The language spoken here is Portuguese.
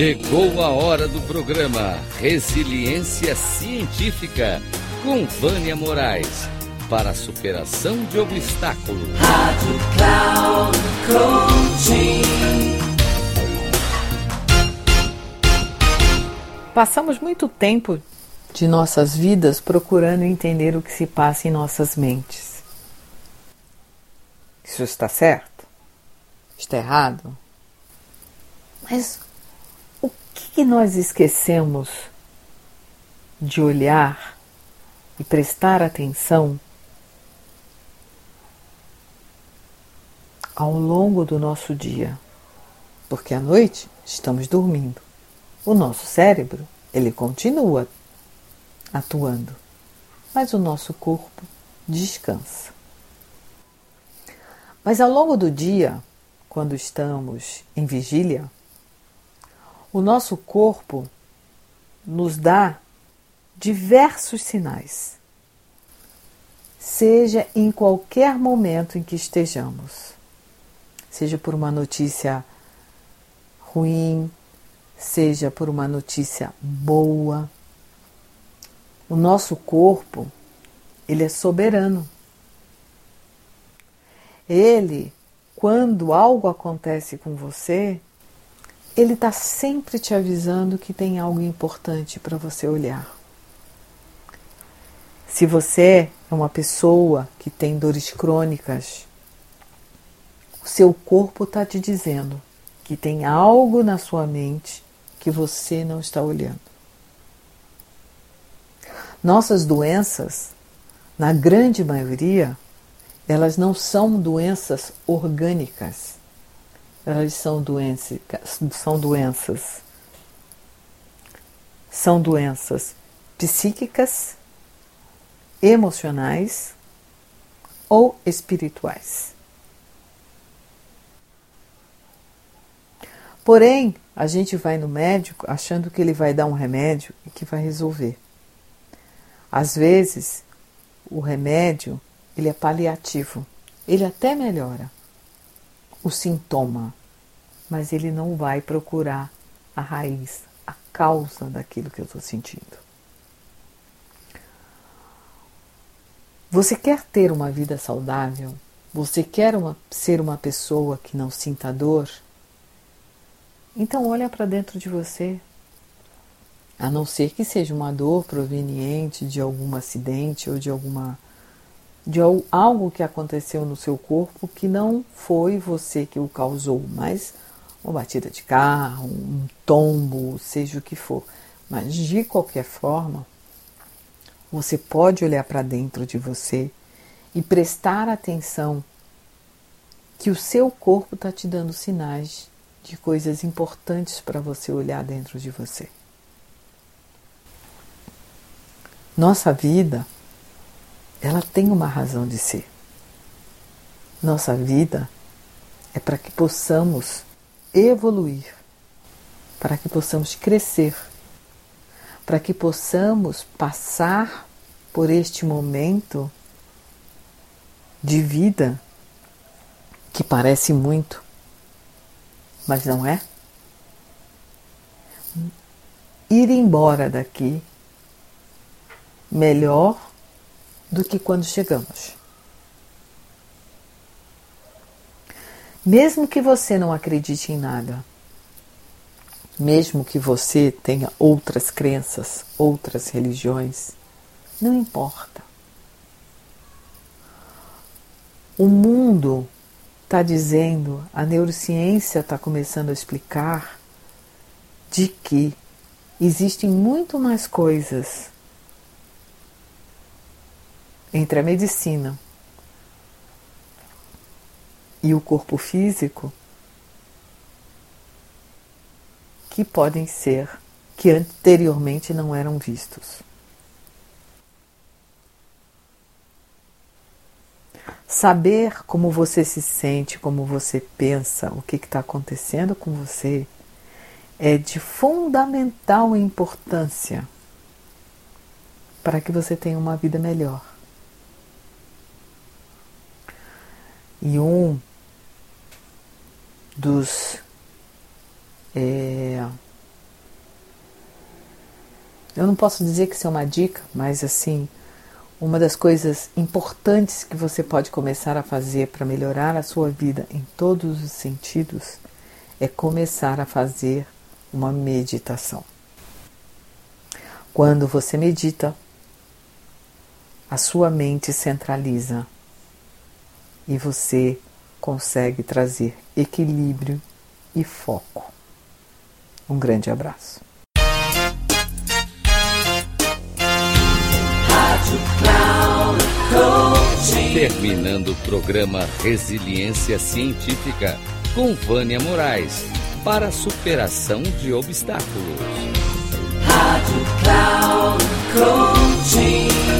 Chegou a hora do programa Resiliência Científica com Vânia Moraes para a superação de obstáculos. Rádio Cloud Coaching. Passamos muito tempo de nossas vidas procurando entender o que se passa em nossas mentes. Isso está certo? Está errado? Mas que nós esquecemos de olhar e prestar atenção ao longo do nosso dia? Porque à noite estamos dormindo. O nosso cérebro, ele continua atuando, mas o nosso corpo descansa. Mas ao longo do dia, quando estamos em vigília, o nosso corpo nos dá diversos sinais, seja em qualquer momento em que estejamos, seja por uma notícia ruim, seja por uma notícia boa. O nosso corpo, ele é soberano. Ele, quando algo acontece com você, ele está sempre te avisando que tem algo importante para você olhar. Se você é uma pessoa que tem dores crônicas, o seu corpo está te dizendo que tem algo na sua mente que você não está olhando. Nossas doenças, na grande maioria, elas não são doenças orgânicas elas são doenças, são doenças, são doenças psíquicas, emocionais ou espirituais. Porém, a gente vai no médico achando que ele vai dar um remédio e que vai resolver. Às vezes, o remédio ele é paliativo, ele até melhora o sintoma, mas ele não vai procurar a raiz, a causa daquilo que eu estou sentindo. Você quer ter uma vida saudável? Você quer uma, ser uma pessoa que não sinta dor? Então olha para dentro de você. A não ser que seja uma dor proveniente de algum acidente ou de alguma de algo que aconteceu no seu corpo que não foi você que o causou, mas uma batida de carro, um tombo, seja o que for. Mas de qualquer forma, você pode olhar para dentro de você e prestar atenção que o seu corpo está te dando sinais de coisas importantes para você olhar dentro de você. Nossa vida ela tem uma razão de ser. Nossa vida é para que possamos evoluir, para que possamos crescer, para que possamos passar por este momento de vida que parece muito, mas não é. Ir embora daqui melhor do que quando chegamos. Mesmo que você não acredite em nada, mesmo que você tenha outras crenças, outras religiões, não importa. O mundo está dizendo, a neurociência está começando a explicar de que existem muito mais coisas entre a medicina e o corpo físico que podem ser que anteriormente não eram vistos. Saber como você se sente, como você pensa, o que está acontecendo com você, é de fundamental importância para que você tenha uma vida melhor. E um dos é, Eu não posso dizer que isso é uma dica, mas assim, uma das coisas importantes que você pode começar a fazer para melhorar a sua vida em todos os sentidos é começar a fazer uma meditação. Quando você medita, a sua mente centraliza e você consegue trazer equilíbrio e foco. Um grande abraço. Terminando o programa Resiliência Científica com Vânia Moraes para a superação de obstáculos. Rádio Cloud Coaching.